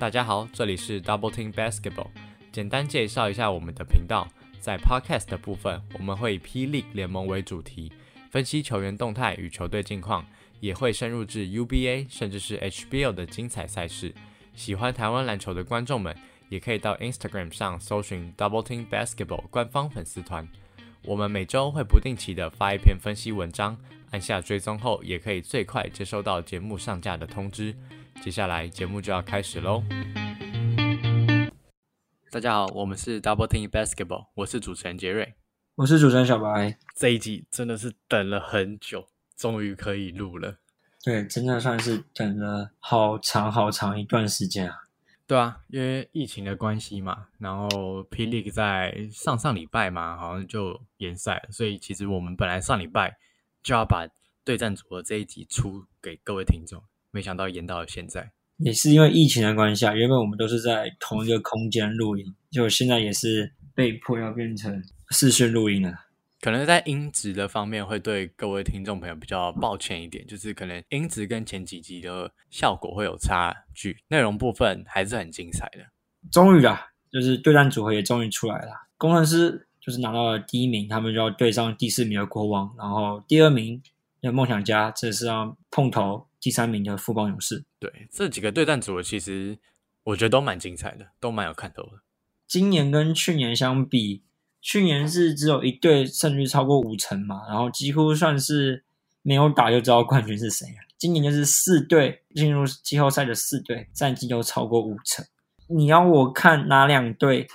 大家好，这里是 Double Team Basketball。简单介绍一下我们的频道，在 Podcast 的部分，我们会以 P League 联盟为主题，分析球员动态与球队近况，也会深入至 UBA 甚至是 HBL 的精彩赛事。喜欢台湾篮球的观众们，也可以到 Instagram 上搜寻 Double Team Basketball 官方粉丝团。我们每周会不定期的发一篇分析文章，按下追踪后，也可以最快接收到节目上架的通知。接下来节目就要开始喽！大家好，我们是 Double Team Basketball，我是主持人杰瑞，我是主持人小白。这一集真的是等了很久，终于可以录了。对，真的算是等了好长好长一段时间啊。对啊，因为疫情的关系嘛，然后 P League 在上上礼拜嘛，好像就延赛了，所以其实我们本来上礼拜就要把对战组合这一集出给各位听众。没想到延到了现在，也是因为疫情的关系啊。原本我们都是在同一个空间录音，就现在也是被迫要变成视讯录音了。可能在音质的方面会对各位听众朋友比较抱歉一点，就是可能音质跟前几集的效果会有差距，内容部分还是很精彩的。终于啦，就是对战组合也终于出来了，工程师就是拿到了第一名，他们就要对上第四名的国王，然后第二名的梦想家这是要碰头。第三名的富邦勇士，对这几个对战组合，其实我觉得都蛮精彩的，都蛮有看头的。今年跟去年相比，去年是只有一队胜率超过五成嘛，然后几乎算是没有打就知道冠军是谁了。今年就是四队进入季后赛的四队战绩都超过五成，你要我看哪两队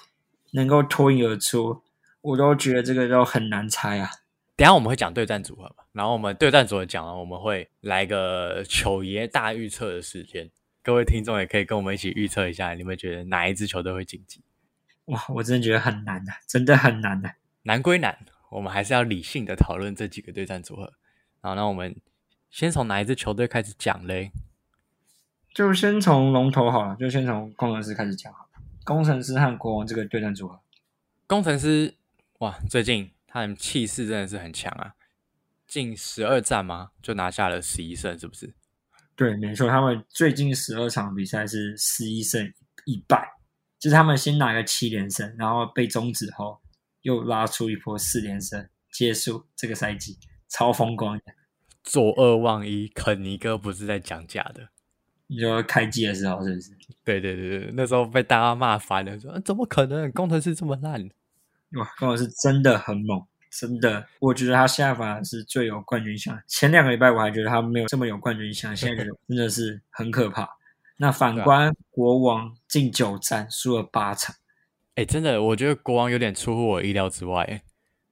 能够脱颖而出，我都觉得这个都很难猜啊。等下我们会讲对战组合嘛，然后我们对战组合讲完，我们会来个 球爷大预测的时间，各位听众也可以跟我们一起预测一下，你们觉得哪一支球队会晋级？哇，我真的觉得很难的，真的很难的。难归难，我们还是要理性的讨论这几个对战组合。好，那我们先从哪一支球队开始讲嘞？就先从龙头好了，就先从工程师开始讲好了。工程师和国王这个对战组合，工程师哇，最近。他们气势真的是很强啊！近十二战吗？就拿下了十一胜，是不是？对，没错。他们最近十二场比赛是十一胜一败，就是他们先拿个七连胜，然后被终止后又拉出一波四连胜，结束这个赛季，超风光的。左二望一，肯尼哥不是在讲假的。你说开机的时候是不是？对对对对，那时候被大家骂烦了，说怎么可能工程师这么烂？哇，工程师真的很猛，真的，我觉得他现在反而是最有冠军相。前两个礼拜我还觉得他没有这么有冠军相，现在觉得真的是很可怕。那反观国王近九战输了八场，哎，真的，我觉得国王有点出乎我意料之外，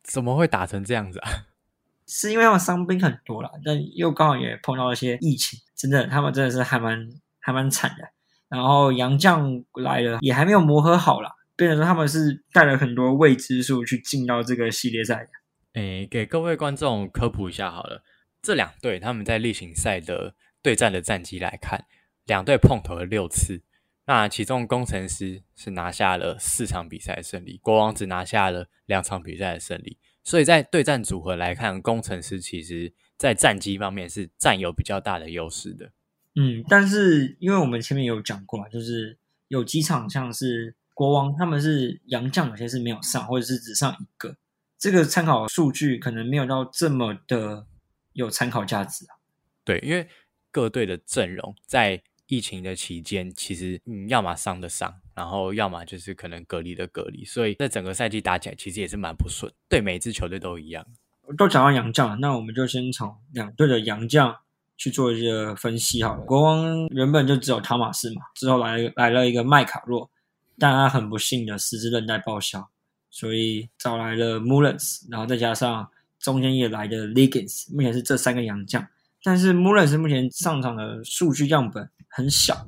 怎么会打成这样子啊？是因为他们伤兵很多啦，但又刚好也碰到一些疫情，真的，他们真的是还蛮还蛮惨的。然后杨将来了，也还没有磨合好了。变成说他们是带了很多未知数去进到这个系列赛的。诶，给各位观众科普一下好了，这两队他们在例行赛的对战的战绩来看，两队碰头了六次，那其中工程师是拿下了四场比赛的胜利，国王只拿下了两场比赛的胜利，所以在对战组合来看，工程师其实在战绩方面是占有比较大的优势的。嗯，但是因为我们前面有讲过，就是有几场像是。国王他们是洋将，有些是没有上，或者是只上一个，这个参考数据可能没有到这么的有参考价值啊。对，因为各队的阵容在疫情的期间，其实嗯，要么伤的伤，然后要么就是可能隔离的隔离，所以在整个赛季打起来其实也是蛮不顺。对每支球队都一样。都讲到洋将了，那我们就先从两队的洋将去做一些分析好了。国王原本就只有汤马斯嘛，之后来来了一个麦卡洛。但他很不幸的十字韧带报销，所以找来了 Mullins，然后再加上中间也来的 Legans，目前是这三个洋将。但是 Mullins 目前上场的数据样本很小，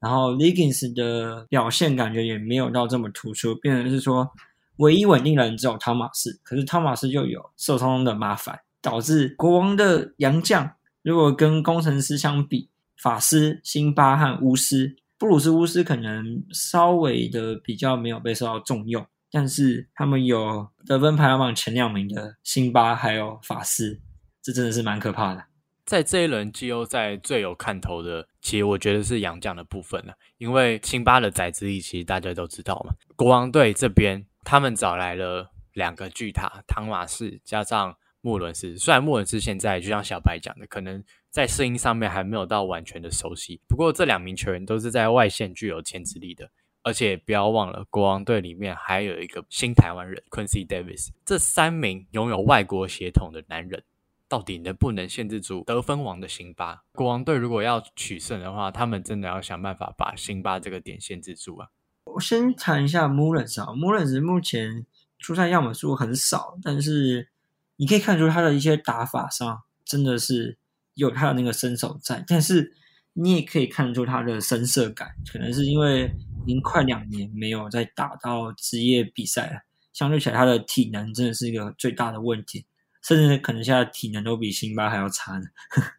然后 Legans 的表现感觉也没有到这么突出，变成是说唯一稳定的人只有汤马斯，可是汤马斯又有受伤的麻烦，导致国王的洋将如果跟工程师相比，法师、辛巴和巫师。布鲁斯巫师可能稍微的比较没有被受到重用，但是他们有得分排行榜前两名的辛巴还有法师，这真的是蛮可怕的。在这一轮季后赛最有看头的其实我觉得是洋将的部分了，因为辛巴的宰资力其实大家都知道嘛。国王队这边他们找来了两个巨塔，汤马士加上穆伦斯。虽然穆伦斯现在就像小白讲的，可能在适应上面还没有到完全的熟悉，不过这两名球员都是在外线具有牵制力的。而且不要忘了，国王队里面还有一个新台湾人 Quincy Davis，这三名拥有外国血统的男人，到底能不能限制住得分王的辛巴？国王队如果要取胜的话，他们真的要想办法把辛巴这个点限制住啊！我先谈一下 Mullins 啊，Mullins 目前出赛样本数很少，但是你可以看出他的一些打法上真的是有他的那个身手在，但是你也可以看出他的深色感，可能是因为。已经快两年没有再打到职业比赛了，相对起来，他的体能真的是一个最大的问题，甚至可能现在体能都比辛巴还要差呢。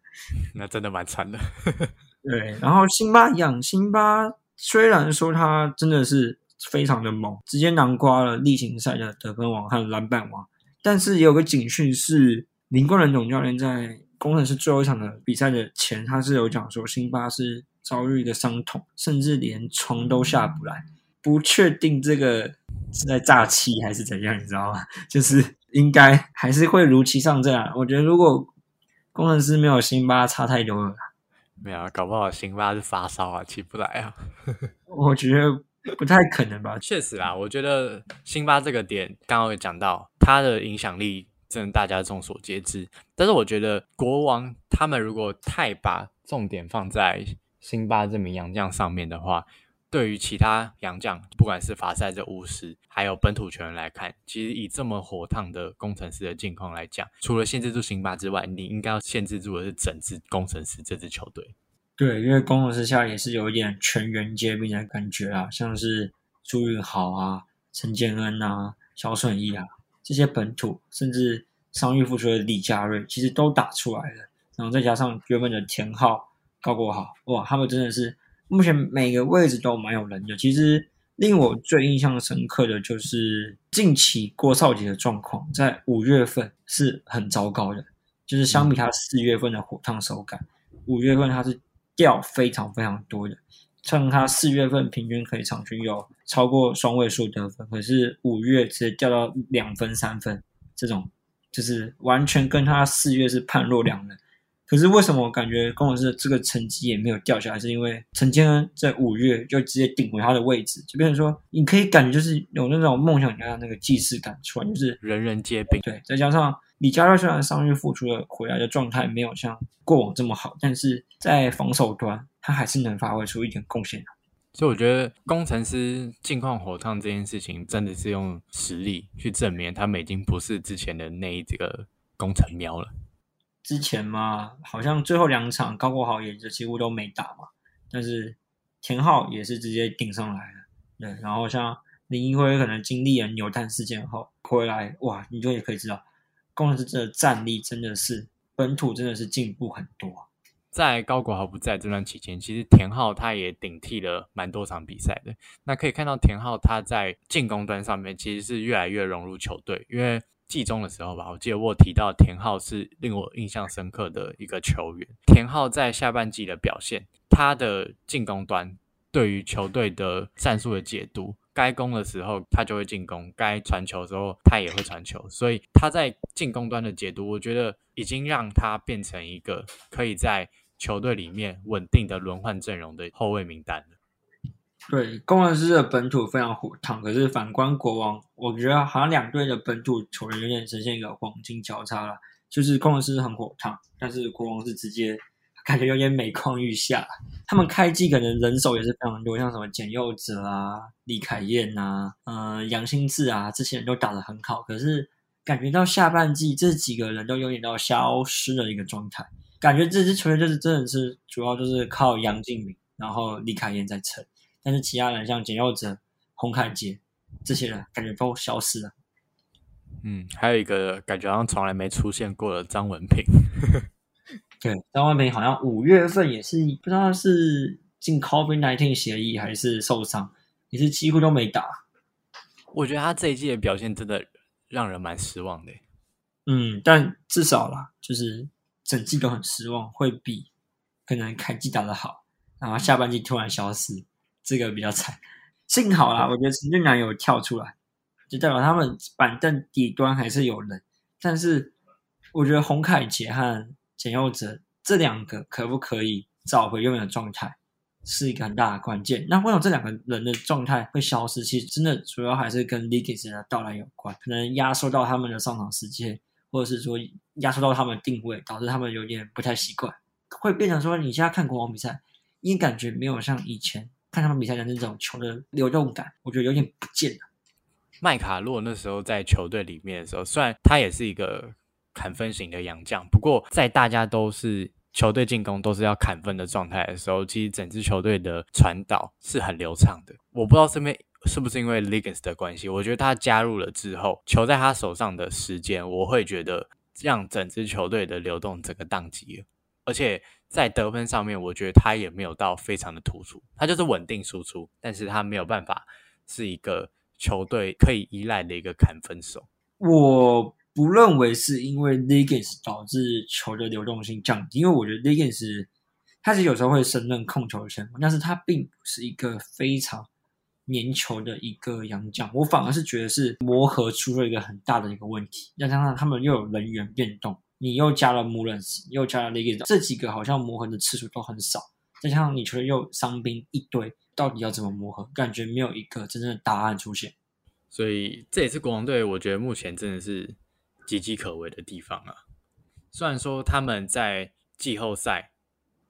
那真的蛮惨的。对，然后辛巴一样，辛巴虽然说他真的是非常的猛，直接囊括了例行赛的得分王和篮板王，但是也有个警讯是，林冠仁总教练在工程师最后一场的比赛的前，他是有讲说辛巴是。遭遇的伤痛，甚至连床都下不来，不确定这个是在诈欺还是怎样，你知道吗？就是应该还是会如期上阵啊。我觉得如果工程师没有辛巴，差太多了。没有，搞不好辛巴是发烧啊，起不来啊。我觉得不太可能吧。确实啦，我觉得辛巴这个点刚刚有讲到，他的影响力真的大家众所皆知。但是我觉得国王他们如果太把重点放在辛巴这名洋将上面的话，对于其他洋将，不管是法赛这巫师，还有本土球员来看，其实以这么火烫的工程师的境况来讲，除了限制住辛巴之外，你应该要限制住的是整支工程师这支球队。对，因为工程师下也是有一点全员皆兵的感觉啊，像是朱云豪啊、陈建恩啊、肖顺义啊这些本土，甚至伤愈复出的李佳瑞，其实都打出来了。然后再加上原本的田浩。高国豪哇，他们真的是目前每个位置都蛮有人的。其实令我最印象深刻的就是近期郭少杰的状况，在五月份是很糟糕的，就是相比他四月份的火烫手感，五月份他是掉非常非常多的。像他四月份平均可以场均有超过双位数得分，可是五月直接掉到两分三分，这种就是完全跟他四月是判若两人。可是为什么我感觉工程师这个成绩也没有掉下来？是因为陈建恩在五月就直接顶回他的位置，就变成说你可以感觉就是有那种梦想家的那个既视感出来，就是人人皆兵。对，再加上李佳瑞虽然伤愈复出了回来的状态没有像过往这么好，但是在防守端他还是能发挥出一点贡献的。所以我觉得工程师近况火烫这件事情，真的是用实力去证明他们已经不是之前的那一个工程喵了。之前嘛，好像最后两场高国豪也就几乎都没打嘛，但是田浩也是直接顶上来了，对。然后像林一辉可能经历了扭蛋事件后回来，哇，你就也可以知道，工程师这战力真的是本土真的是进步很多。在高国豪不在这段期间，其实田浩他也顶替了蛮多场比赛的。那可以看到田浩他在进攻端上面其实是越来越融入球队，因为。季中的时候吧，我记得我提到田浩是令我印象深刻的一个球员。田浩在下半季的表现，他的进攻端对于球队的战术的解读，该攻的时候他就会进攻，该传球的时候他也会传球，所以他在进攻端的解读，我觉得已经让他变成一个可以在球队里面稳定的轮换阵容的后卫名单了。对，工程师的本土非常火烫，可是反观国王，我觉得好像两队的本土球员有点呈现一个黄金交叉了。就是工程师很火烫，但是国王是直接感觉有点每况愈下。他们开季可能人手也是非常多，像什么简佑哲啊、李凯燕啊、嗯杨新志啊，这些人都打得很好，可是感觉到下半季这几个人都有点到消失的一个状态。感觉这支球队就是真的是主要就是靠杨敬敏，然后李凯燕在撑。但是其他人像简佑哲、洪凯杰这些人，感觉都消失了。嗯，还有一个感觉好像从来没出现过的张文平。对，张万平好像五月份也是不知道是进 COVID nineteen 协议还是受伤，也是几乎都没打。我觉得他这一季的表现真的让人蛮失望的。嗯，但至少啦，就是整季都很失望，会比可能开季打得好。然后下半季突然消失，这个比较惨。幸好啦，我觉得陈俊南有跳出来，就代表他们板凳底端还是有人。但是我觉得洪凯杰和简佑哲这两个可不可以找回原本的状态，是一个很大的关键。那为什么这两个人的状态会消失？其实真的主要还是跟 l e g a s 的到来有关，可能压缩到他们的上场时间，或者是说压缩到他们的定位，导致他们有点不太习惯，会变成说你现在看国王比赛，你感觉没有像以前。看他们比赛的那种球的流动感，我觉得有点不见了。麦卡洛那时候在球队里面的时候，虽然他也是一个砍分型的洋将，不过在大家都是球队进攻都是要砍分的状态的时候，其实整支球队的传导是很流畅的。我不知道这边是不是因为 ligans 的关系，我觉得他加入了之后，球在他手上的时间，我会觉得让整支球队的流动整个宕机了，而且。在得分上面，我觉得他也没有到非常的突出，他就是稳定输出，但是他没有办法是一个球队可以依赖的一个砍分手。我不认为是因为 Legans 导致球的流动性降低，因为我觉得 Legans 他是有时候会胜任控球的前锋，但是他并不是一个非常粘球的一个洋将，我反而是觉得是磨合出了一个很大的一个问题，再加上他们又有人员变动。你又加了穆伦斯，又加了雷吉这几个好像磨合的次数都很少。再加上你球队又伤兵一堆，到底要怎么磨合？感觉没有一个真正的答案出现。所以这也是国王队，我觉得目前真的是岌岌可危的地方啊。虽然说他们在季后赛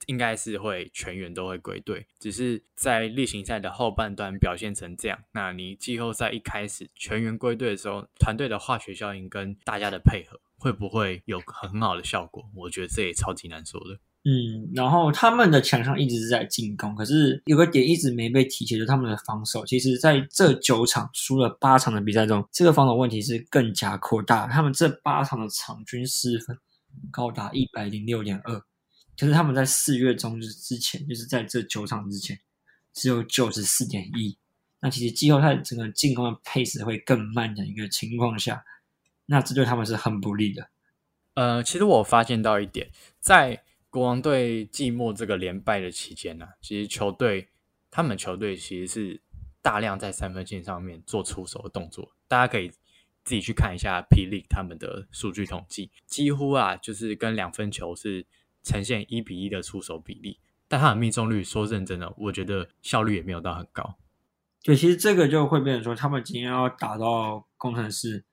应该是会全员都会归队，只是在例行赛的后半段表现成这样，那你季后赛一开始全员归队的时候，团队的化学效应跟大家的配合。会不会有很好的效果？我觉得这也超级难说的。嗯，然后他们的强项一直是在进攻，可是有个点一直没被提起，就是他们的防守。其实，在这九场输了八场的比赛中，这个防守问题是更加扩大。他们这八场的场均失分高达一百零六点二，可是他们在四月中之之前，就是在这九场之前，只有九十四点一。那其实季后赛整个进攻的配置会更慢的一个情况下。那这对他们是很不利的。呃，其实我发现到一点，在国王队季末这个连败的期间呢，其实球队他们球队其实是大量在三分线上面做出手的动作。大家可以自己去看一下霹雳他们的数据统计，几乎啊就是跟两分球是呈现一比一的出手比例。但他的命中率，说认真的，我觉得效率也没有到很高。对，其实这个就会变成说，他们今天要打到工程师。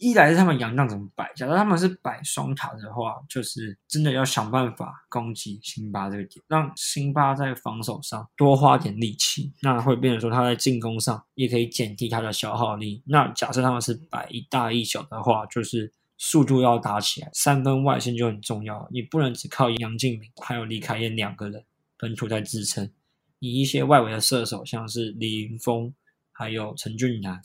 一来是他们洋将怎么摆，假如他们是摆双塔的话，就是真的要想办法攻击辛巴这个点，让辛巴在防守上多花点力气，那会变成说他在进攻上也可以减低他的消耗力。那假设他们是摆一大一小的话，就是速度要打起来，三分外线就很重要，你不能只靠杨敬敏还有李凯燕两个人本土在支撑，以一些外围的射手，像是李云峰还有陈俊南。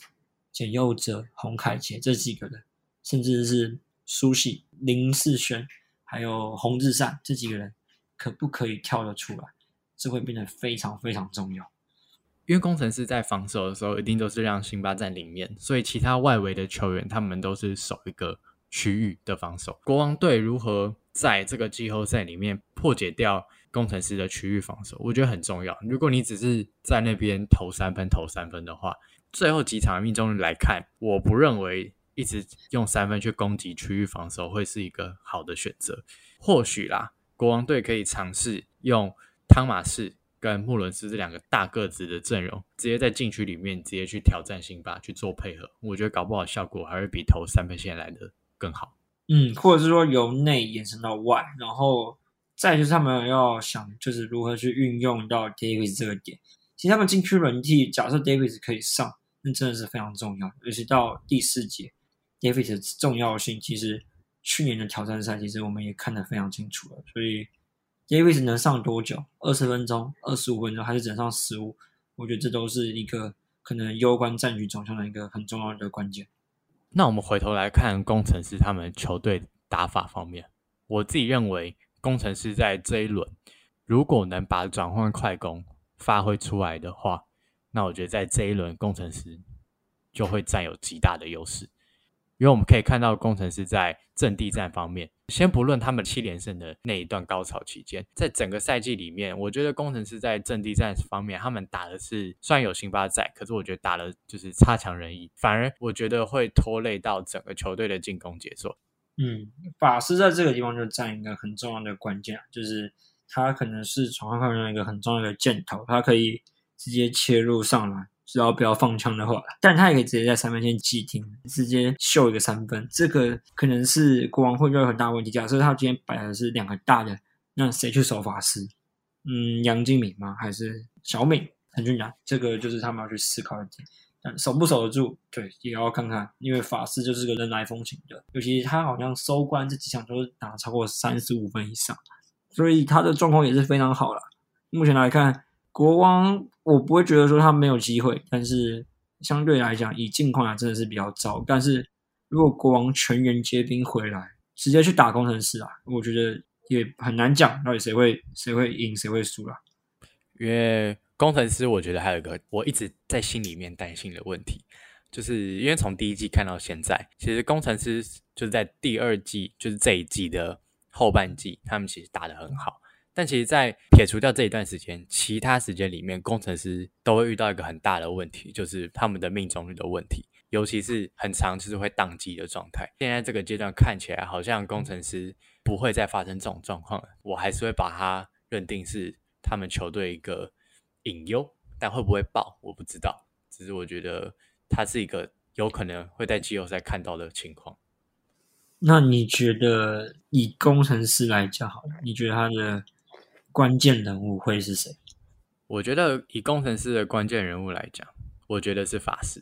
简佑哲、洪凯杰这几个人，甚至是苏喜、林世轩，还有洪志善这几个人，可不可以跳得出来？这会变得非常非常重要。因为工程师在防守的时候，一定都是让辛巴在里面，所以其他外围的球员，他们都是守一个区域的防守。国王队如何在这个季后赛里面破解掉工程师的区域防守，我觉得很重要。如果你只是在那边投三分、投三分的话，最后几场命中率来看，我不认为一直用三分去攻击区域防守会是一个好的选择。或许啦，国王队可以尝试用汤马士跟穆伦斯这两个大个子的阵容，直接在禁区里面直接去挑战辛巴去做配合。我觉得搞不好效果还会比投三分线来的更好。嗯，或者是说由内延伸到外，然后再就是他们要想就是如何去运用到 Davis 这个点。其实他们禁区轮替，假设 Davis 可以上。那真的是非常重要，尤其到第四节，David 的重要性，其实去年的挑战赛，其实我们也看得非常清楚了。所以，David 能上多久？二十分钟、二十五分钟，还是整上十五？我觉得这都是一个可能攸关战局走向的一个很重要的关键。那我们回头来看工程师他们球队打法方面，我自己认为工程师在这一轮如果能把转换快攻发挥出来的话。那我觉得在这一轮，工程师就会占有极大的优势。因为我们可以看到工程师在阵地战方面，先不论他们七连胜的那一段高潮期间，在整个赛季里面，我觉得工程师在阵地战方面，他们打的是虽然有辛巴在，可是我觉得打的就是差强人意，反而我觉得会拖累到整个球队的进攻节奏。嗯，法师在这个地方就占一个很重要的关键，就是他可能是传换方面一个很重要的箭头，他可以直接切入上来。只要不要放枪的话，但他也可以直接在三分线急停，直接秀一个三分。这个可能是国王会有很大问题。假设他今天摆的是两个大的，那谁去守法师？嗯，杨敬敏吗？还是小敏、陈俊然？这个就是他们要去思考的点。守不守得住，对，也要看看。因为法师就是个人来风行的，尤其他好像收官这几场都是打超过三十五分以上，所以他的状况也是非常好了。目前来看。国王，我不会觉得说他没有机会，但是相对来讲，以近况来真的是比较糟。但是如果国王全员皆兵回来，直接去打工程师啊，我觉得也很难讲到底谁会谁会赢谁会输了。因为工程师，我觉得还有一个我一直在心里面担心的问题，就是因为从第一季看到现在，其实工程师就是在第二季，就是这一季的后半季，他们其实打得很好。但其实，在撇除掉这一段时间，其他时间里面，工程师都会遇到一个很大的问题，就是他们的命中率的问题，尤其是很长就是会宕机的状态。现在这个阶段看起来好像工程师不会再发生这种状况了，我还是会把它认定是他们球队一个隐忧，但会不会爆我不知道。只是我觉得它是一个有可能会在季后赛看到的情况。那你觉得以工程师来讲，好，你觉得他的？关键人物会是谁？我觉得以工程师的关键人物来讲，我觉得是法师。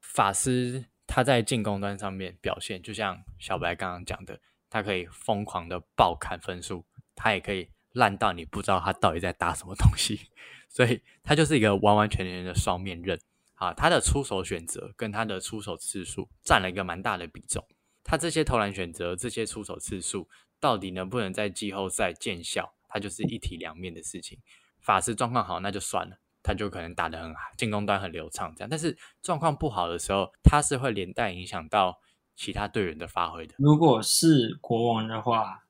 法师他在进攻端上面表现，就像小白刚刚讲的，他可以疯狂的爆砍分数，他也可以烂到你不知道他到底在打什么东西。所以他就是一个完完全全的双面刃啊！他的出手选择跟他的出手次数占了一个蛮大的比重。他这些投篮选择、这些出手次数，到底能不能在季后赛见效？它就是一体两面的事情。法师状况好，那就算了，他就可能打得很好，进攻端很流畅这样。但是状况不好的时候，他是会连带影响到其他队员的发挥的。如果是国王的话，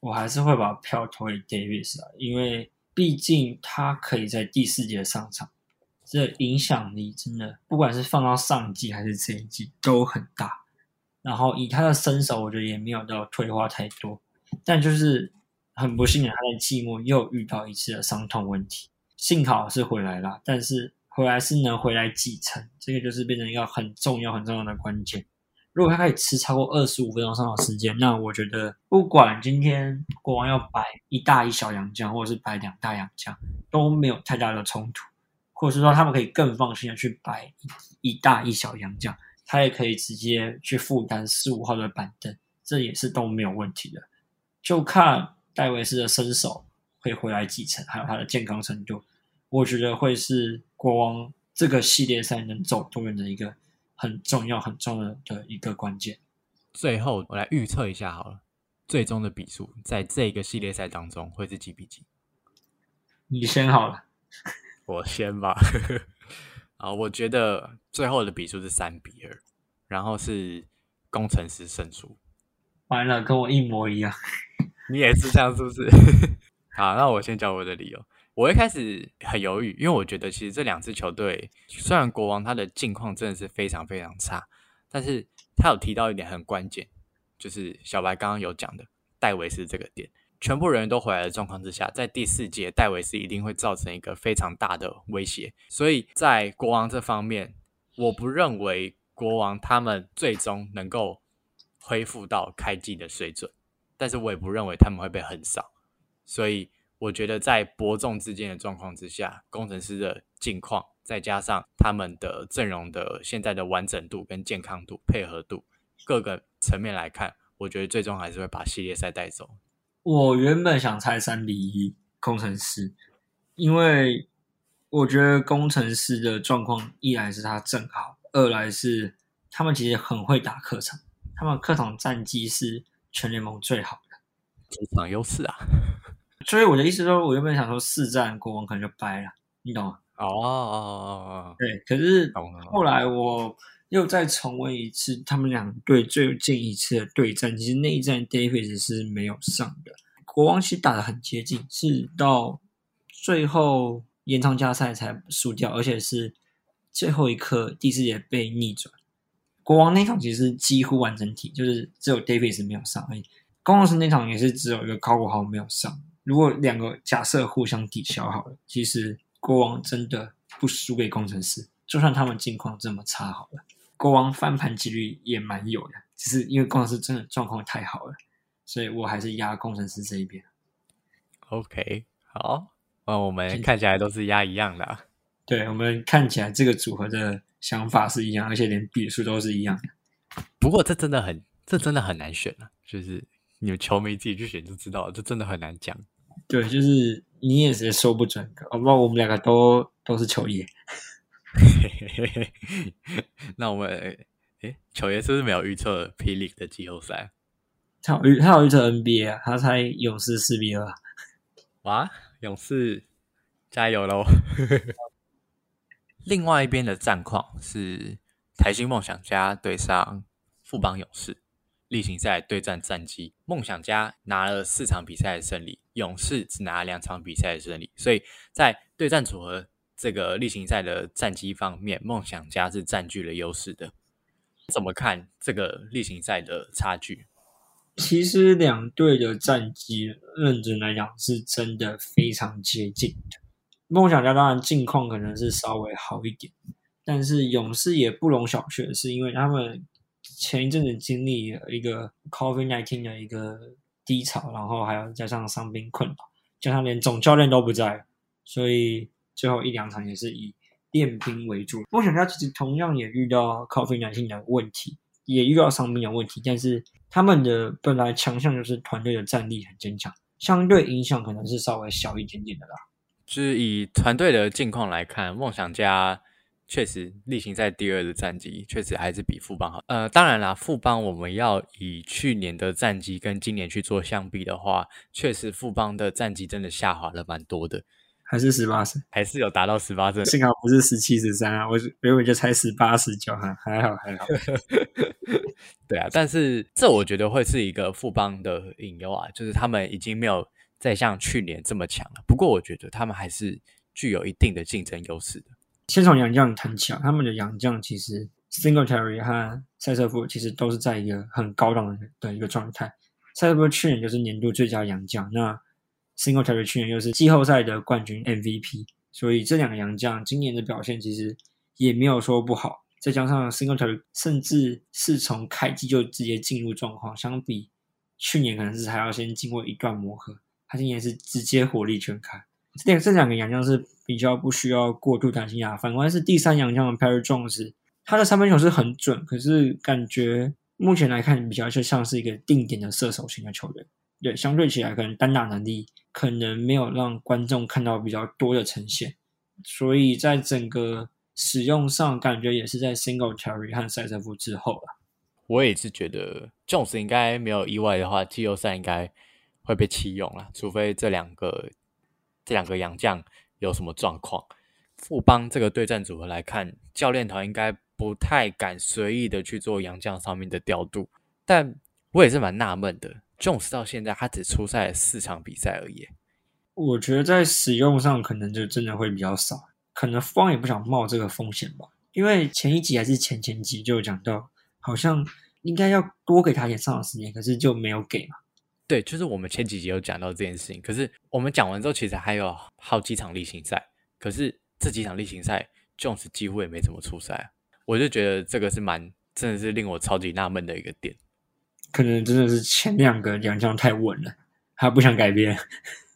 我还是会把票投给 Davis 啊，因为毕竟他可以在第四节上场，这影响力真的不管是放到上季还是这一季都很大。然后以他的身手，我觉得也没有到退化太多，但就是。很不幸的，他在季末又遇到一次的伤痛问题。幸好是回来了，但是回来是能回来几成，这个就是变成一个很重要、很重要的关键。如果他可以吃超过二十五分钟上场时间，那我觉得不管今天国王要摆一大一小洋将，或者是摆两大洋将，都没有太大的冲突。或者是说，他们可以更放心的去摆一大一小洋将，他也可以直接去负担十五号的板凳，这也是都没有问题的。就看。戴维斯的身手会回来继承，还有他的健康程度，我觉得会是国王这个系列赛能走多远的一个很重要、很重要的一个关键。最后，我来预测一下好了，最终的比数在这个系列赛当中会是几比几？你先好了，我先吧。啊，我觉得最后的比数是三比二，然后是工程师胜出。完了，跟我一模一样。你也是这样，是不是？好，那我先讲我的理由。我一开始很犹豫，因为我觉得其实这两支球队，虽然国王他的境况真的是非常非常差，但是他有提到一点很关键，就是小白刚刚有讲的戴维斯这个点，全部人员都回来的状况之下，在第四节戴维斯一定会造成一个非常大的威胁。所以在国王这方面，我不认为国王他们最终能够恢复到开季的水准。但是我也不认为他们会被横扫，所以我觉得在伯仲之间的状况之下，工程师的境况再加上他们的阵容的现在的完整度跟健康度、配合度各个层面来看，我觉得最终还是会把系列赛带走。我原本想猜三比一工程师，因为我觉得工程师的状况一来是他正好，二来是他们其实很会打客场，他们客场战绩是。全联盟最好的主场优势啊，所以我的意思说，我原本想说四战国王可能就掰了，你懂吗？哦哦哦哦，对。可是后来我又再重温一次他们两队最近一次的对战。其实那一战 Davis 是没有上的，国王其实打的很接近，是到最后延长加赛才输掉，而且是最后一刻第四节被逆转。国王那场其实几乎完整体，就是只有 Davis 没有上而已。公牛是那场也是只有一个高国豪没有上。如果两个假设互相抵消好了，其实国王真的不输给工程师。就算他们近况这么差好了，国王翻盘几率也蛮有的。只是因为工程师真的状况太好了，所以我还是压工程师这一边。OK，好，那我们看起来都是压一样的。对我们看起来这个组合的。想法是一样，而且连笔数都是一样的。不过这真的很，这真的很难选啊！就是你们球迷自己去选就知道了，这真的很难讲。对，就是你也是说不准。哦不知道我们两个都都是球爷。那我们诶，球爷是不是没有预测霹雳的季后赛？他有预，他有预测 NBA 啊，他猜勇士四比二。哇，勇士加油喽！另外一边的战况是台新梦想家对上富邦勇士例行赛对战战绩，梦想家拿了四场比赛的胜利，勇士只拿了两场比赛的胜利，所以在对战组合这个例行赛的战绩方面，梦想家是占据了优势的。怎么看这个例行赛的差距？其实两队的战绩认真来讲是真的非常接近。梦想家当然近况可能是稍微好一点，但是勇士也不容小觑，是因为他们前一阵子经历了一个 COVID nineteen 的一个低潮，然后还有加上伤兵困扰，加上连总教练都不在，所以最后一两场也是以练兵为主。梦想家其实同样也遇到 COVID nineteen 的问题，也遇到伤兵的问题，但是他们的本来强项就是团队的战力很坚强，相对影响可能是稍微小一点点的啦。就是以团队的近况来看，梦想家确实例行赛第二的战绩确实还是比富邦好。呃，当然啦，富邦我们要以去年的战绩跟今年去做相比的话，确实富邦的战绩真的下滑了蛮多的。还是十八胜，还是有达到十八胜，幸好不是十七十三啊！我原本就才十八十九，还还好还好。对啊，但是这我觉得会是一个富邦的隐忧啊，就是他们已经没有。再像去年这么强了，不过我觉得他们还是具有一定的竞争优势的。先从杨将谈起啊，他们的杨将其实 Singletary 和塞瑟夫其实都是在一个很高档的一个状态。塞瑟夫去年就是年度最佳杨将，那 Singletary 去年又是季后赛的冠军 MVP，所以这两个杨将今年的表现其实也没有说不好。再加上 Singletary 甚至是从开机就直接进入状况，相比去年可能是还要先经过一段磨合。他今年是直接火力全开，这两这两个洋将是比较不需要过度担心啊。反观是第三洋将的 Perry Jones，他的三分球是很准，可是感觉目前来看比较就像是一个定点的射手型的球员。对，相对起来可能单打能力可能没有让观众看到比较多的呈现，所以在整个使用上感觉也是在 Single Terry 和塞瑟夫之后了。我也是觉得 Jones 应该没有意外的话，季后赛应该。会被弃用了，除非这两个这两个洋将有什么状况。富邦这个对战组合来看，教练团应该不太敢随意的去做洋将上面的调度。但我也是蛮纳闷的，Jones 到现在他只出赛四场比赛而已。我觉得在使用上可能就真的会比较少，可能富邦也不想冒这个风险吧。因为前一集还是前前集就讲到，好像应该要多给他点上场时间，可是就没有给嘛。对，就是我们前几集有讲到这件事情，可是我们讲完之后，其实还有好几场例行赛，可是这几场例行赛，Jones 几乎也没怎么出赛，我就觉得这个是蛮，真的是令我超级纳闷的一个点。可能真的是前两个洋将太稳了，他不想改变，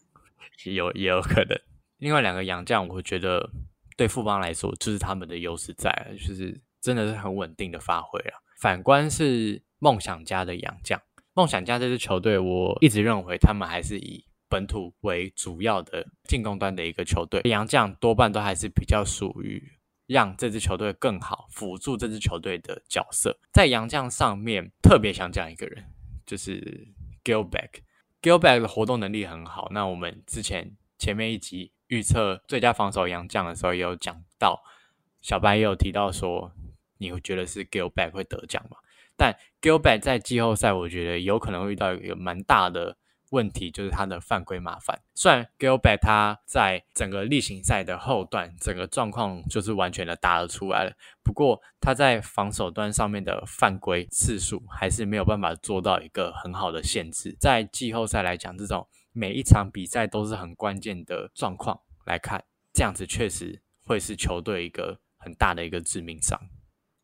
有也有可能。另外两个洋将，我觉得对富邦来说，就是他们的优势在，就是真的是很稳定的发挥啊。反观是梦想家的洋将。梦想家这支球队，我一直认为他们还是以本土为主要的进攻端的一个球队。杨将多半都还是比较属于让这支球队更好辅助这支球队的角色。在杨将上面，特别想讲一个人，就是 Gilback。Gilback 的活动能力很好。那我们之前前面一集预测最佳防守杨将的时候，也有讲到，小白也有提到说。你会觉得是 Gilback 会得奖吗？但 Gilbert 在季后赛，我觉得有可能会遇到一个蛮大的。问题就是他的犯规麻烦。虽然 Gilbert 他在整个例行赛的后段，整个状况就是完全的打了出来了，不过他在防守端上面的犯规次数还是没有办法做到一个很好的限制。在季后赛来讲，这种每一场比赛都是很关键的状况来看，这样子确实会是球队一个很大的一个致命伤。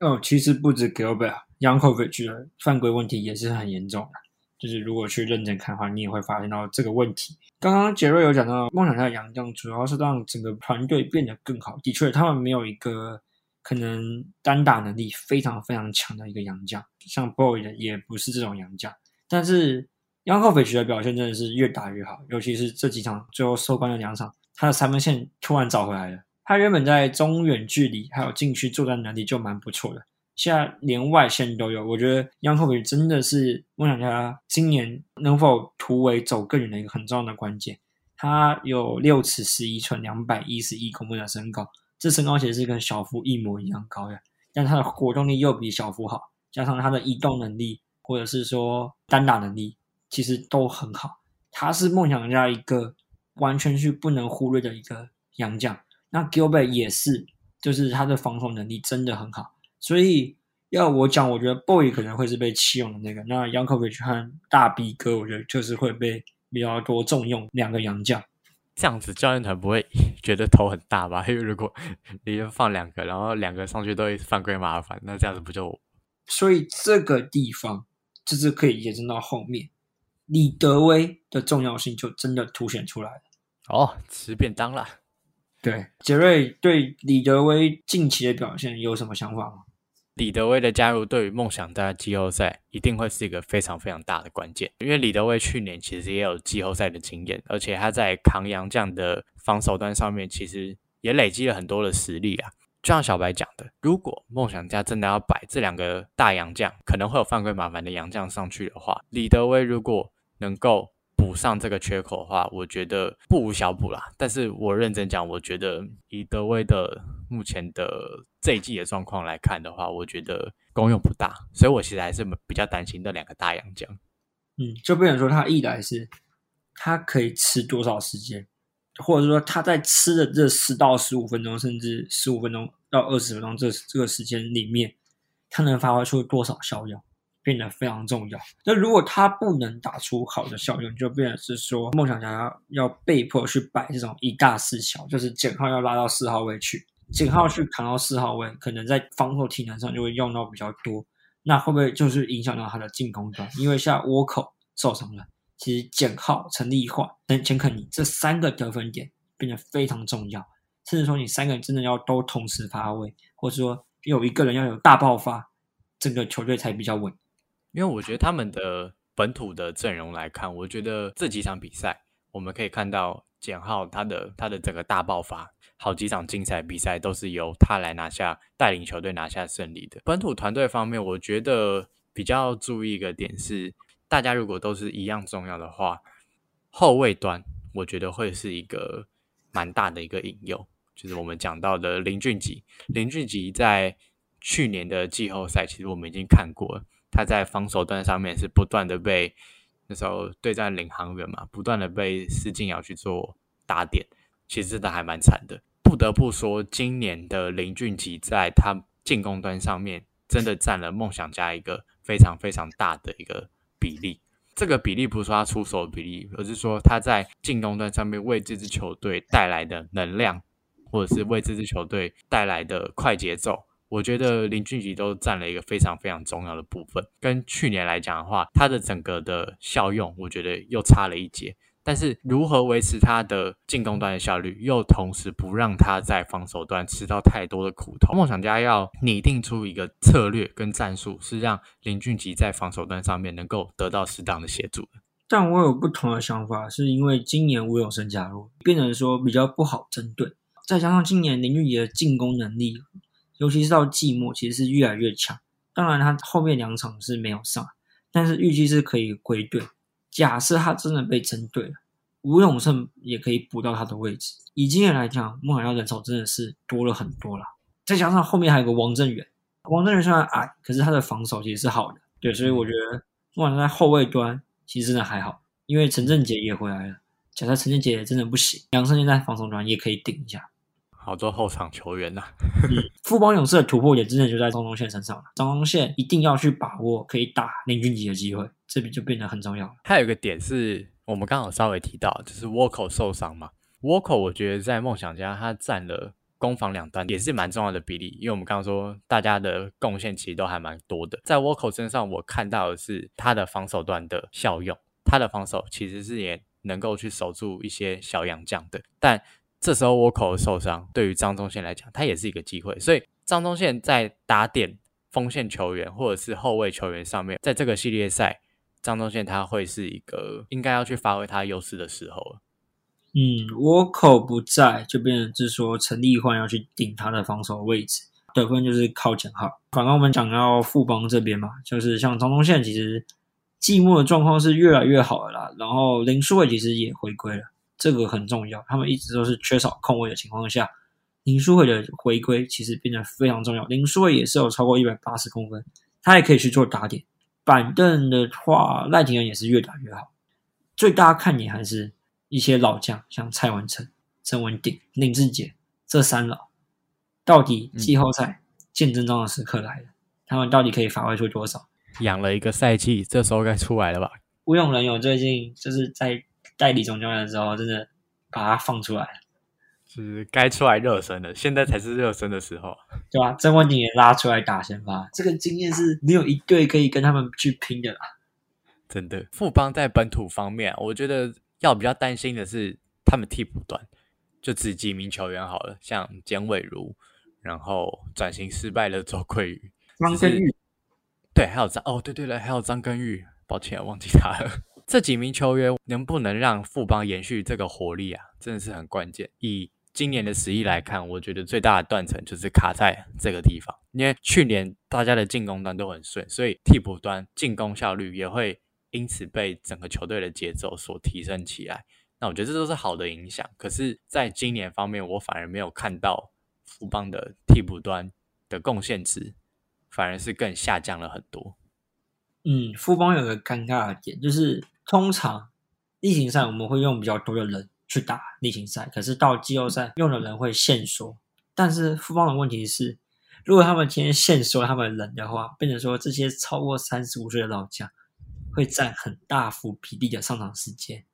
哦，其实不止 Gilbert，Yankovic 的犯规问题也是很严重的。就是如果去认真看的话，你也会发现到这个问题。刚刚杰瑞有讲到，梦想家的杨将主要是让整个团队变得更好。的确，他们没有一个可能单打能力非常非常强的一个杨将，像 Boy 的也不是这种杨将。但是杨浩斐奇的表现真的是越打越好，尤其是这几场最后收官的两场，他的三分线突然找回来了。他原本在中远距离还有禁区作战能力就蛮不错的。现在连外线都有，我觉得杨科比真的是梦想家今年能否突围走更远的一个很重要的关键。他有六尺十一寸，两百一十一公分的身高，这身高其实是跟小夫一模一样高的，但他的活动力又比小夫好，加上他的移动能力或者是说单打能力，其实都很好。他是梦想家一个完全是不能忽略的一个洋将。那 Gilbert 也是，就是他的防守能力真的很好。所以要我讲，我觉得 Boy 可能会是被弃用的那个。那 Yankovic 和大 B 哥，我觉得就是会被比较多重用两个洋将。这样子教练团不会 觉得头很大吧？因为如果 你就放两个，然后两个上去都会犯规麻烦，那这样子不就？所以这个地方就是可以延伸到后面，李德威的重要性就真的凸显出来了。哦，吃便当了。对，杰瑞对李德威近期的表现有什么想法吗？李德威的加入对于梦想家季后赛一定会是一个非常非常大的关键，因为李德威去年其实也有季后赛的经验，而且他在扛杨将的防守端上面其实也累积了很多的实力啊。就像小白讲的，如果梦想家真的要摆这两个大洋将，可能会有犯规麻烦的洋将上去的话，李德威如果能够补上这个缺口的话，我觉得不无小补啦。但是我认真讲，我觉得以德威的目前的这一季的状况来看的话，我觉得功用不大。所以我其实还是比较担心那两个大洋将。嗯，就不能说他一来是他可以吃多少时间，或者说他在吃的这十到十五分钟，甚至十五分钟到二十分钟这这个时间里面，他能发挥出多少效用？变得非常重要。那如果他不能打出好的效用，就变成是说梦想家要要被迫去摆这种一大四小，就是简浩要拉到四号位去，简浩去扛到四号位，可能在防守体能上就会用到比较多。那会不会就是影响到他的进攻端？因为像窝口受伤了，其实简浩、陈立焕跟钱肯尼这三个得分点变得非常重要。甚至说你三个人真的要都同时发挥，或者说有一个人要有大爆发，整个球队才比较稳。因为我觉得他们的本土的阵容来看，我觉得这几场比赛我们可以看到简浩他的他的整个大爆发，好几场精彩比赛都是由他来拿下带领球队拿下胜利的。本土团队方面，我觉得比较注意一个点是，大家如果都是一样重要的话，后卫端我觉得会是一个蛮大的一个引诱，就是我们讲到的林俊杰，林俊杰在去年的季后赛，其实我们已经看过了。他在防守端上面是不断的被那时候对战领航员嘛，不断的被施晋尧去做打点，其实真的还蛮惨的。不得不说，今年的林俊杰在他进攻端上面真的占了梦想家一个非常非常大的一个比例。这个比例不是说他出手比例，而是说他在进攻端上面为这支球队带来的能量，或者是为这支球队带来的快节奏。我觉得林俊杰都占了一个非常非常重要的部分。跟去年来讲的话，他的整个的效用，我觉得又差了一截。但是如何维持他的进攻端的效率，又同时不让他在防守端吃到太多的苦头？梦想家要拟定出一个策略跟战术，是让林俊杰在防守端上面能够得到适当的协助的。但我有不同的想法，是因为今年吴永生加入，变成说比较不好针对，再加上今年林俊杰的进攻能力。尤其是到季末，其实是越来越强。当然，他后面两场是没有上，但是预计是可以归队。假设他真的被针对了，吴永胜也可以补到他的位置。以今年来讲，梦想家人手真的是多了很多了。再加上后面还有个王正远，王正远虽然矮，可是他的防守其实是好的。对，所以我觉得不管在后卫端，其实真的还好，因为陈振杰也回来了。假设陈振杰真的不行，杨胜现在防守端也可以顶一下。好多后场球员呐、富邦勇士的突破点真的就在张宗宪身上了。张宗宪一定要去把握可以打林俊杰的机会，这边就变得很重要了。还有一个点是我们刚好稍微提到，就是沃口受伤嘛。沃口我觉得在梦想家他占了攻防两端也是蛮重要的比例，因为我们刚刚说大家的贡献其实都还蛮多的。在沃口身上，我看到的是他的防守端的效用，他的防守其实是也能够去守住一些小洋将的，但这时候倭寇受伤，对于张宗宪来讲，他也是一个机会。所以张宗宪在打点锋线球员或者是后卫球员上面，在这个系列赛，张宗宪他会是一个应该要去发挥他优势的时候。嗯，倭寇不在，就变成是说陈立焕要去顶他的防守位置，得分就是靠简浩。反刚我们讲到富邦这边嘛，就是像张宗宪，其实季末的状况是越来越好了啦。然后林书伟其实也回归了，这个很重要。他们一直都是缺少控卫的情况下，林书伟的回归其实变得非常重要。林书伟也是有超过一百八十公分，他也可以去做打点。板凳的话，赖廷恩也是越打越好。最大看点还是。一些老将，像蔡文成、陈文鼎、林志杰这三老，到底季后赛见真章的时刻来了，他们到底可以发挥出多少？养了一个赛季，这时候该出来了吧？吴永仁有最近就是在代理总教练的时候，真的把他放出来了，是该出来热身的，现在才是热身的时候，对吧？曾文鼎也拉出来打先发，这个经验是没有一队可以跟他们去拼的啦。真的，富邦在本土方面，我觉得。要比较担心的是他们替补端，就只几名球员好了，像简伟如，然后转型失败的周桂宇、张根玉，对，还有张哦，对对对，还有张根玉，抱歉忘记他了。这几名球员能不能让富邦延续这个活力啊，真的是很关键。以今年的实力来看，我觉得最大的断层就是卡在这个地方，因为去年大家的进攻端都很顺，所以替补端进攻效率也会。因此被整个球队的节奏所提升起来，那我觉得这都是好的影响。可是，在今年方面，我反而没有看到富邦的替补端的贡献值，反而是更下降了很多。嗯，富邦有个尴尬的点，就是通常例行赛我们会用比较多的人去打例行赛，可是到季后赛用的人会限缩。但是富邦的问题是，如果他们今天限缩他们人的话，变成说这些超过三十五岁的老将。会占很大幅比例的上场时间，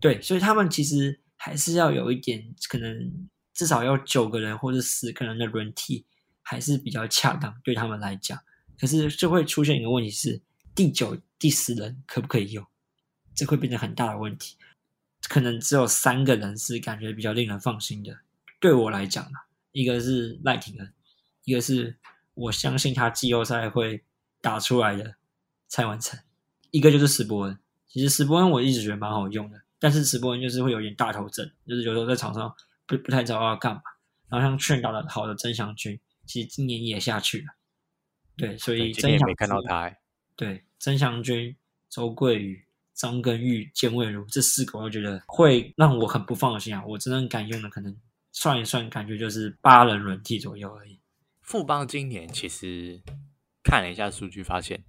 对，所以他们其实还是要有一点，可能至少要九个人或者十个人的轮替，还是比较恰当对他们来讲。可是就会出现一个问题是，第九、第十人可不可以用？这会变成很大的问题。可能只有三个人是感觉比较令人放心的。对我来讲啊，一个是赖廷恩，一个是我相信他季后赛会打出来的蔡文成。一个就是史伯恩，其实史伯恩我一直觉得蛮好用的，但是史伯恩就是会有点大头症，就是有时候在场上不不太知道要干嘛。然后像劝导的好的曾祥军，其实今年也下去了，对，所以曾祥没看到他。对，曾祥军、周桂宇、张根玉、简伟如这四个，我觉得会让我很不放心啊。我真正敢用的，可能算一算，感觉就是八人轮替左右而已。富邦今年其实看了一下数据，发现。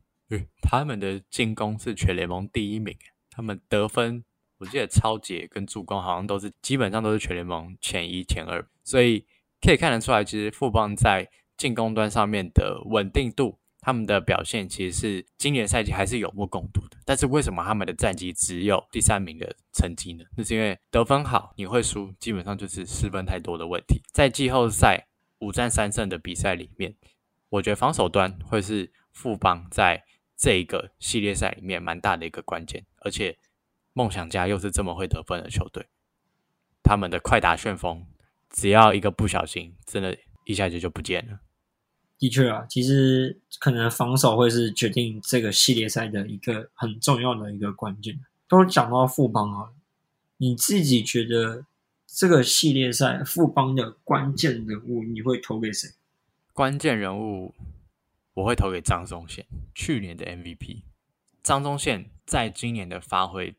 他们的进攻是全联盟第一名，他们得分我记得超杰跟助攻好像都是基本上都是全联盟前一前二，所以可以看得出来，其实富邦在进攻端上面的稳定度，他们的表现其实是今年赛季还是有目共睹的。但是为什么他们的战绩只有第三名的成绩呢？那是因为得分好你会输，基本上就是失分太多的问题。在季后赛五战三胜的比赛里面，我觉得防守端会是富邦在。这一个系列赛里面蛮大的一个关键，而且梦想家又是这么会得分的球队，他们的快打旋风，只要一个不小心，真的一下子就不见了。的确啊，其实可能防守会是决定这个系列赛的一个很重要的一个关键。都讲到富邦啊，你自己觉得这个系列赛富邦的关键人物，你会投给谁？关键人物。我会投给张宗宪，去年的 MVP。张宗宪在今年的发挥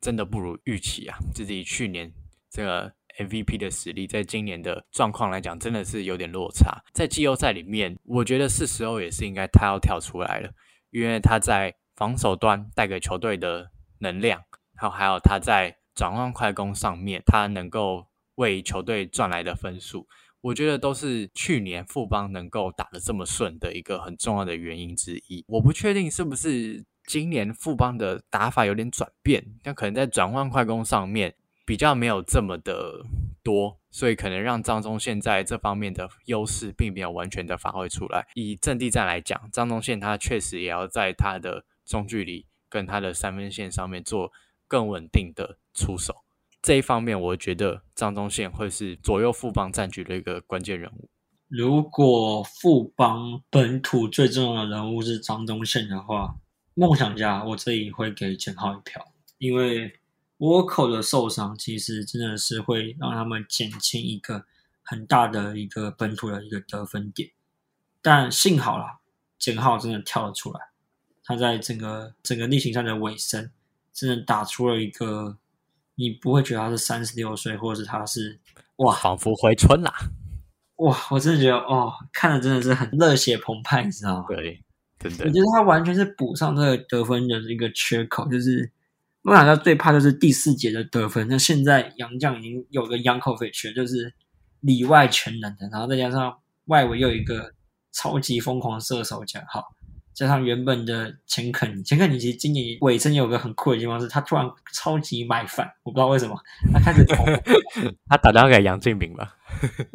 真的不如预期啊！自己去年这个 MVP 的实力，在今年的状况来讲，真的是有点落差。在季后赛里面，我觉得是时候也是应该他要跳出来了，因为他在防守端带给球队的能量，还有还有他在转换快攻上面，他能够为球队赚来的分数，我觉得都是去年富邦能够打得这么顺的一个很重要的原因之一。我不确定是不是今年富邦的打法有点转变，但可能在转换快攻上面比较没有这么的多，所以可能让张忠宪在这方面的优势并没有完全的发挥出来。以阵地战来讲，张忠宪他确实也要在他的中距离跟他的三分线上面做更稳定的出手。这一方面，我觉得张忠宪会是左右富邦战局的一个关键人物。如果富邦本土最重要的人物是张忠宪的话，梦想家我这里会给简浩一票，因为倭寇的受伤其实真的是会让他们减轻一个很大的一个本土的一个得分点。但幸好啦，简浩真的跳了出来，他在整个整个例行赛的尾声，真的打出了一个。你不会觉得他是三十六岁，或者是他是哇，仿佛回春啦！哇，我真的觉得哦，看的真的是很热血澎湃，你知道吗？对，真的。我觉得他完全是补上这个得分的一个缺口，就是梦想家最怕就是第四节的得分。那现在杨将已经有个央口匪缺，就是里外全能的，然后再加上外围又有一个超级疯狂射手加好。加上原本的钱肯尼，钱肯尼其实今年尾声有个很酷的地方是，他突然超级买饭，我不知道为什么，他开始 他打电话给杨敬敏吧，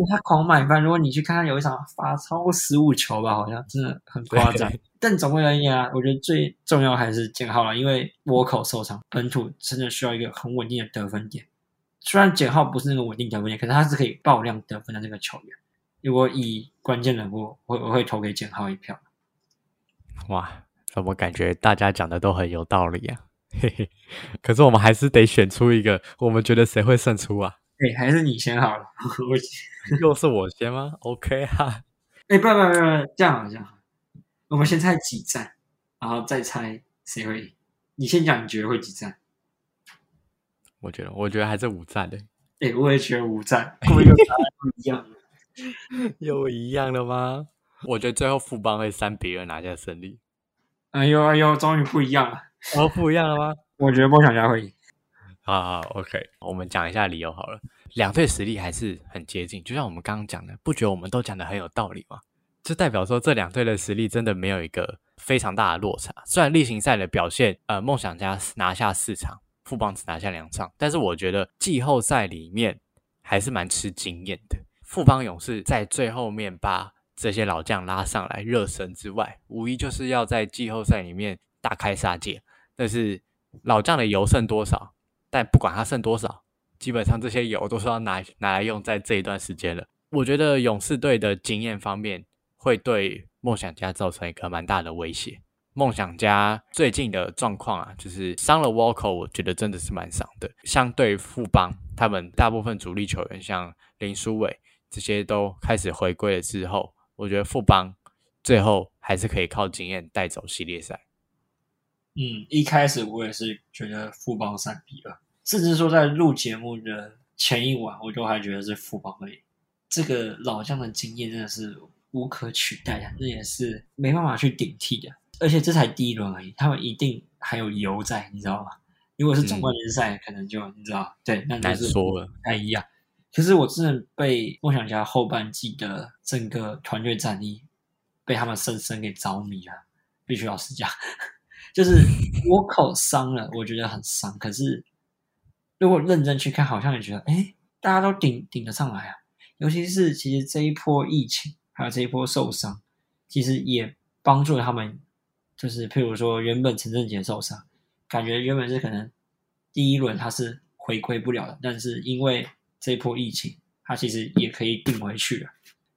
他狂买饭。如果你去看他有一场罚超十五球吧，好像真的很夸张。但总归而言啊，我觉得最重要还是简浩了，因为倭寇受伤，本土真的需要一个很稳定的得分点。虽然简浩不是那个稳定得分点，可是他是可以爆量得分的那个球员。如果以关键人物，我我会投给简浩一票。哇，怎么感觉大家讲的都很有道理啊？嘿嘿，可是我们还是得选出一个，我们觉得谁会胜出啊？哎，还是你先好了，我 又是我先吗？OK 哈。哎，不不不不，这样好像，我们先猜几战，然后再猜谁会赢。你先讲，你觉得会几战？我觉得，我觉得还是五战的。哎，我也觉得五战，我们又不一样了，又一样了吗？我觉得最后富邦会三比二拿下胜利。哎呦哎呦，终于不一样了！哦，不一样了吗？我觉得梦想家会赢。好好，OK，我们讲一下理由好了。两队实力还是很接近，就像我们刚刚讲的，不觉得我们都讲的很有道理吗？就代表说这两队的实力真的没有一个非常大的落差。虽然例行赛的表现，呃，梦想家拿下四场，富邦只拿下两场，但是我觉得季后赛里面还是蛮吃经验的。富邦勇士在最后面把这些老将拉上来热身之外，无疑就是要在季后赛里面大开杀戒。但是老将的油剩多少？但不管他剩多少，基本上这些油都是要拿拿来用在这一段时间了。我觉得勇士队的经验方面会对梦想家造成一个蛮大的威胁。梦想家最近的状况啊，就是伤了 Walker，我觉得真的是蛮伤的。相对富邦，他们大部分主力球员像林书伟这些都开始回归了之后。我觉得富邦最后还是可以靠经验带走系列赛。嗯，一开始我也是觉得富邦三比二，甚至说在录节目的前一晚，我都还觉得是富邦而已。这个老将的经验真的是无可取代的，这也是没办法去顶替的。而且这才第一轮而已，他们一定还有油在，你知道吗？如果是总冠军赛，可能就你知道，对，那难说了，不太一样。可是我真的被梦想家后半季的整个团队战力被他们深深给着迷了，必须老实讲，就是我口伤了，我觉得很伤。可是如果认真去看，好像也觉得，哎，大家都顶顶得上来啊。尤其是其实这一波疫情，还有这一波受伤，其实也帮助了他们。就是譬如说，原本陈正杰受伤，感觉原本是可能第一轮他是回归不了的，但是因为这一波疫情，他其实也可以顶回去了。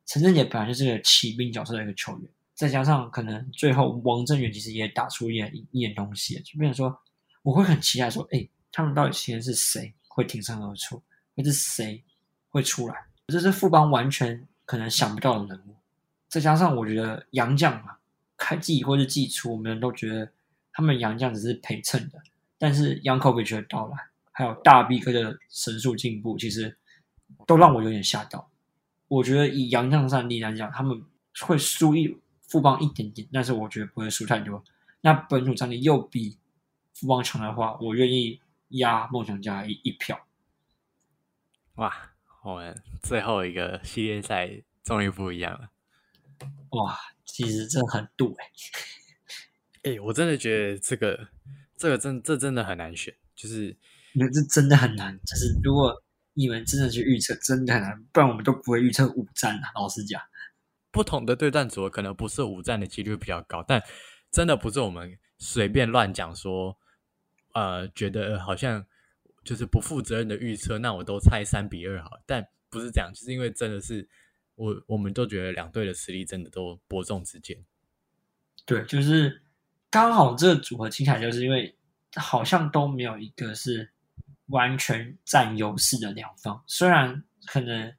陈振杰本来就是个骑兵角色的一个球员，再加上可能最后王正源其实也打出一点一点东西，就变成说我会很期待说，哎，他们到底今天是谁会挺身而出，会是谁会出来？这是富邦完全可能想不到的人物。再加上我觉得杨将嘛，开季或是季初，我们都觉得他们杨将只是陪衬的，但是杨口比觉得到来。还有大 B 哥的神速进步，其实都让我有点吓到。我觉得以杨将战力来讲，他们会输一富邦一点点，但是我觉得不会输太多。那本土战力又比富邦强的话，我愿意压梦想家一一票。哇，我们最后一个系列赛终于不一样了。哇，其实这很赌哎，哎，我真的觉得这个这个真这真的很难选，就是那这真的很难，就是如果你们真的去预测，真的很难，不然我们都不会预测五战啊。老实讲，不同的对战组合可能不是五战的几率比较高，但真的不是我们随便乱讲说，呃，觉得好像。就是不负责任的预测，那我都猜三比二好，但不是这样，就是因为真的是我，我们都觉得两队的实力真的都伯仲之间。对，就是刚好这个组合听起来，就是因为好像都没有一个是完全占优势的两方，虽然可能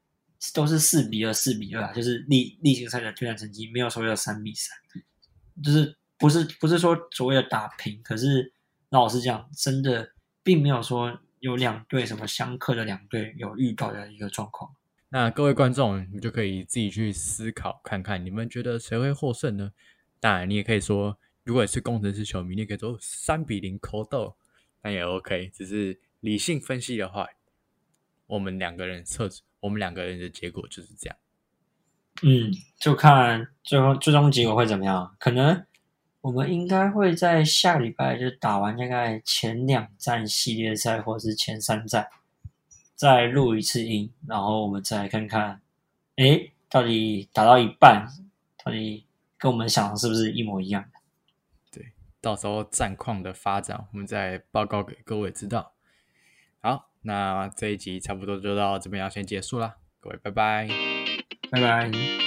都是四比二、四比二啊，就是例例行赛的对战成绩没有说要三比三，就是不是不是说所谓的打平，可是老实讲，真的并没有说。有两队什么相克的两队有预告的一个状况，那各位观众，你就可以自己去思考看看，你们觉得谁会获胜呢？当然，你也可以说，如果是工程师球迷，你可以说三比零扣豆，那也 OK。只是理性分析的话，我们两个人测，我们两个人的结果就是这样。嗯，就看最后最终结果会怎么样，可能。我们应该会在下礼拜就打完大概前两站系列赛，或是前三站，再录一次音，然后我们再来看看，哎，到底打到一半，到底跟我们想的是不是一模一样的？对，到时候战况的发展，我们再报告给各位知道。好，那这一集差不多就到这边要先结束啦，各位拜拜，拜拜。